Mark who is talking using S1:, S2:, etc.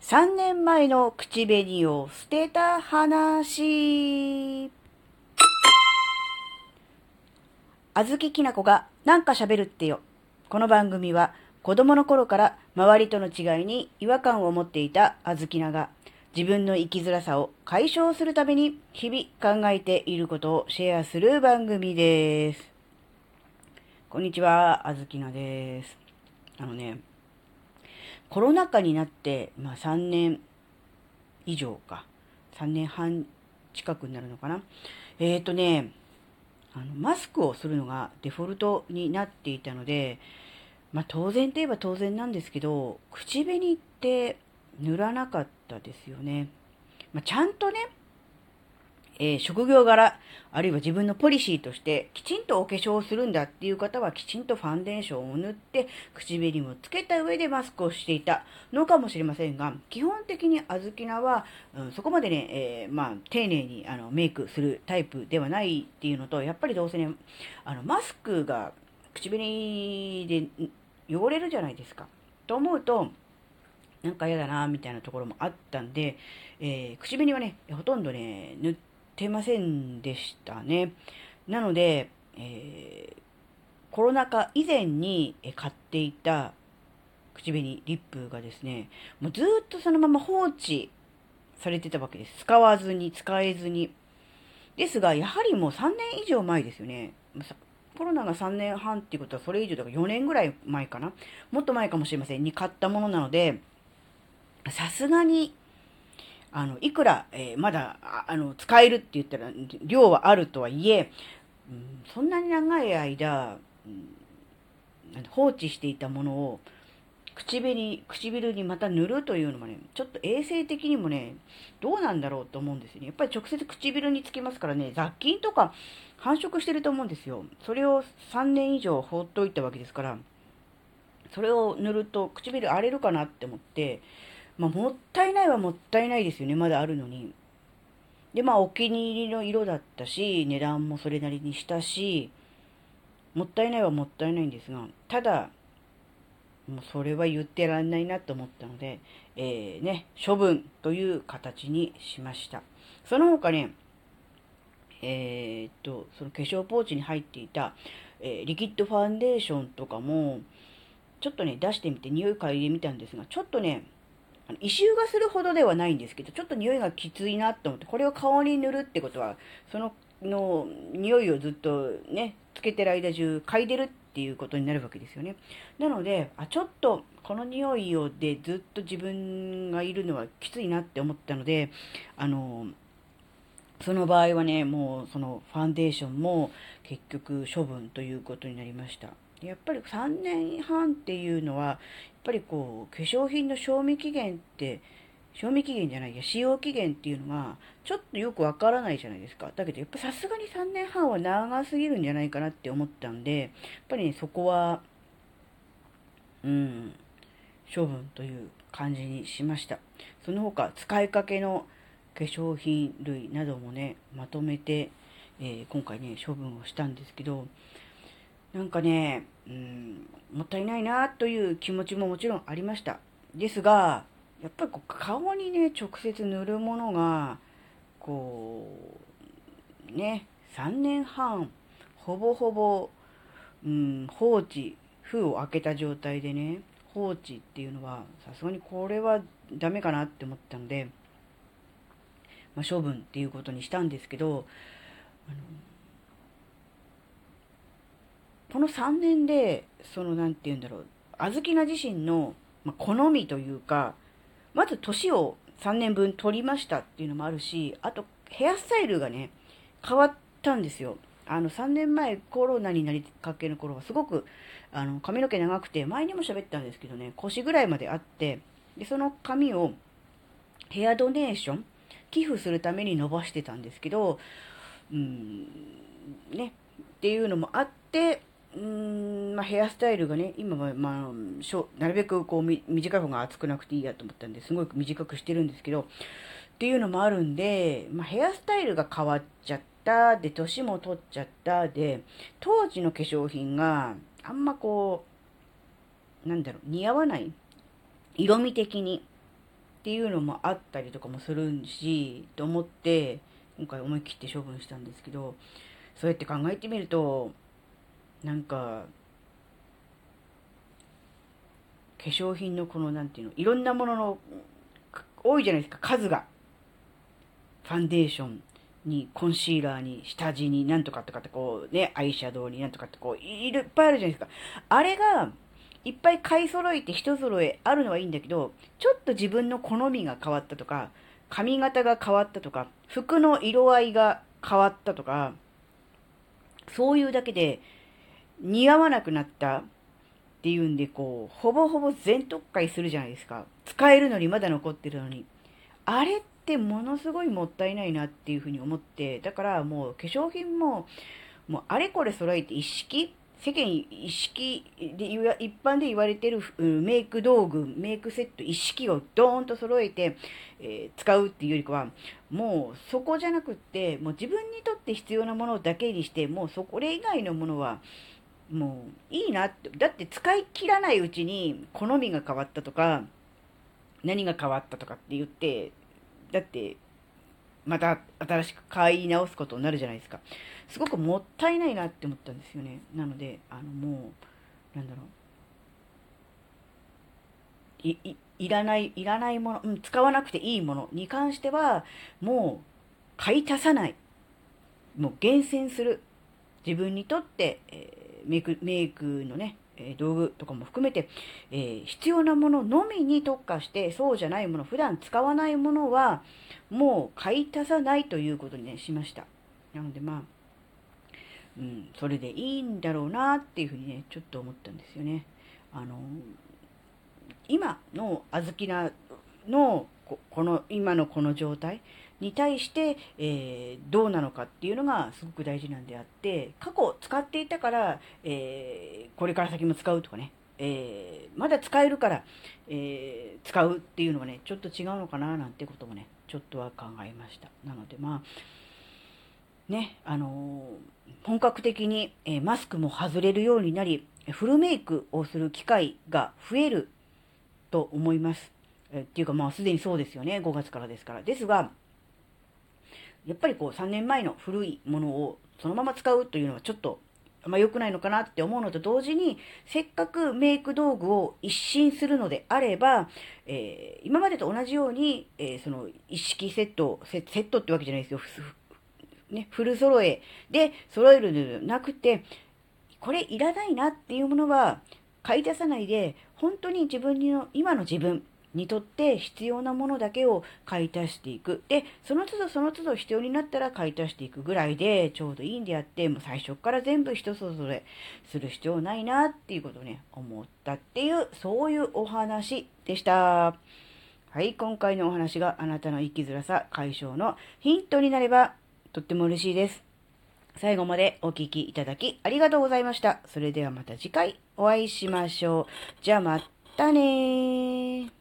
S1: 3年前の口紅を捨てた話。あずききなこがなんか喋るってよ。この番組は子供の頃から周りとの違いに違和感を持っていたあずきなが自分の生きづらさを解消するために日々考えていることをシェアする番組です。こんにちは、あずきなです。あのね、コロナ禍になって、まあ3年以上か。3年半近くになるのかな。えっ、ー、とね、あの、マスクをするのがデフォルトになっていたので、まあ当然といえば当然なんですけど、口紅って塗らなかったですよね。まあ、ちゃんとね、えー、職業柄、あるいは自分のポリシーとして、きちんとお化粧をするんだっていう方は、きちんとファンデーションを塗って、口紅もつけた上でマスクをしていたのかもしれませんが、基本的にあずきなは、うん、そこまでね、えー、まあ、丁寧にあのメイクするタイプではないっていうのと、やっぱりどうせね、あの、マスクが口紅で汚れるじゃないですか。と思うと、なんか嫌だな、みたいなところもあったんで、えー、口紅はね、ほとんどね、塗っててませんでしたね。なので、えー、コロナ禍以前に買っていた口紅、リップがですね、もうずっとそのまま放置されてたわけです。使わずに、使えずに。ですが、やはりもう3年以上前ですよね。コロナが3年半っていうことはそれ以上だから4年ぐらい前かな。もっと前かもしれません。に買ったものなので、さすがにあの、いくら、えー、まだ、あの、使えるって言ったら、量はあるとはいえ、うん、そんなに長い間、うん、放置していたものを、唇に、唇にまた塗るというのもね、ちょっと衛生的にもね、どうなんだろうと思うんですよね。やっぱり直接唇につきますからね、雑菌とか繁殖してると思うんですよ。それを3年以上放っといたわけですから、それを塗ると唇荒れるかなって思って、まあ、もったいないはもったいないですよね。まだあるのに。で、まあ、お気に入りの色だったし、値段もそれなりにしたし、もったいないはもったいないんですが、ただ、もうそれは言ってらんないなと思ったので、えー、ね、処分という形にしました。その他ね、えー、っと、その化粧ポーチに入っていた、えー、リキッドファンデーションとかも、ちょっとね、出してみて匂い嗅いでみたんですが、ちょっとね、あの異臭がするほどではないんですけど、ちょっと匂いがきついなと思って、これを顔に塗るってことは、その、の、匂いをずっとね、つけてる間中嗅いでるっていうことになるわけですよね。なので、あ、ちょっと、この匂いをでずっと自分がいるのはきついなって思ったので、あの、その場合はね、もうそのファンデーションも結局処分ということになりました。やっぱり3年半っていうのは、やっぱりこう、化粧品の賞味期限って、賞味期限じゃないや、使用期限っていうのが、ちょっとよくわからないじゃないですか。だけど、やっぱさすがに3年半は長すぎるんじゃないかなって思ったんで、やっぱりね、そこは、うん、処分という感じにしました。その他、使いかけの化粧品類などもね、まとめて、えー、今回ね、処分をしたんですけど、なんかね、うん、もったいないなという気持ちももちろんありました。ですが、やっぱりこう顔にね、直接塗るものが、こう、ね、3年半、ほぼほぼ、うん、放置、封を開けた状態でね、放置っていうのは、さすがにこれはダメかなって思ったので、まあ、処分っていうことにしたんですけど、あのこの3年で、その、なんて言うんだろう、あずきな自身の、ま好みというか、まず年を3年分取りましたっていうのもあるし、あと、ヘアスタイルがね、変わったんですよ。あの、3年前コロナになりかけの頃はすごく、あの、髪の毛長くて、前にも喋ったんですけどね、腰ぐらいまであって、で、その髪をヘアドネーション、寄付するために伸ばしてたんですけど、うん、ね、っていうのもあって、うん、まあ、ヘアスタイルがね、今は、まあ、しょなるべくこう、短い方が厚くなくていいやと思ったんで、すごい短くしてるんですけど、っていうのもあるんで、まあ、ヘアスタイルが変わっちゃった、で、年も取っちゃった、で、当時の化粧品があんまこう、なんだろう、似合わない。色味的に。っていうのもあったりとかもするし、と思って、今回思い切って処分したんですけど、そうやって考えてみると、なんか、化粧品のこの、なんていうの、いろんなものの、多いじゃないですか、数が。ファンデーションに、コンシーラーに、下地に、なんとかとかってこう、ね、アイシャドウになんとかってこう、いっぱいあるじゃないですか。あれが、いっぱい買い揃えて一揃えあるのはいいんだけど、ちょっと自分の好みが変わったとか、髪型が変わったとか、服の色合いが変わったとか、そういうだけで似合わなくなったっていうんで、こう、ほぼほぼ全特会するじゃないですか。使えるのにまだ残ってるのに。あれってものすごいもったいないなっていうふうに思って、だからもう化粧品も、もうあれこれ揃えて一式世間一式で一般で言われてるメイク道具、メイクセット一式をドーンと揃えて、えー、使うっていうよりかは、もうそこじゃなくって、もう自分にとって必要なものだけにして、もうそこれ以外のものは、もういいなって。だって使い切らないうちに好みが変わったとか、何が変わったとかって言って、だってまた新しく買い直すことになるじゃないですか。すごくもったいないなって思ったんですよね。なので、あのもう、なんだろう。い、い、いらない、いらないもの、うん、使わなくていいものに関しては、もう買い足さない。もう厳選する。自分にとって、えー、メイク、メイクのね、え道具とかも含めて、え、必要なもののみに特化して、そうじゃないもの、普段使わないものは、もう買い足さないということにね、しました。なのでまあ、うん、それでいいんだろうなっていうふうにね、ちょっと思ったんですよね。あの、今の小豆菜のこの、今のこの状態に対して、えー、どうなのかっていうのがすごく大事なんであって、過去使っていたから、えー、これから先も使うとかね、えー、まだ使えるから、え使うっていうのはね、ちょっと違うのかななんてこともね、ちょっとは考えました。なのでまあ、ね、あの本格的に、えマスクも外れるようになり、フルメイクをする機会が増えると思います。えっていうかまあすでにそうですよね。5月からですから。ですが、やっぱりこう3年前の古いものをそのまま使うというのはちょっとあんま良くないのかなって思うのと同時に、せっかくメイク道具を一新するのであれば、えー、今までと同じように、えー、その一式セットセ、セットってわけじゃないですよ。ね、フル揃えで揃えるのではなくて、これいらないなっていうものは買い出さないで、本当に自分の、今の自分、にとって必要なものだけを買い足していく。で、その都度その都度必要になったら買い足していくぐらいでちょうどいいんであって、もう最初から全部人それぞれする必要ないなっていうことをね、思ったっていう、そういうお話でした。はい、今回のお話があなたの生きづらさ解消のヒントになればとっても嬉しいです。最後までお聴きいただきありがとうございました。それではまた次回お会いしましょう。じゃあまたね。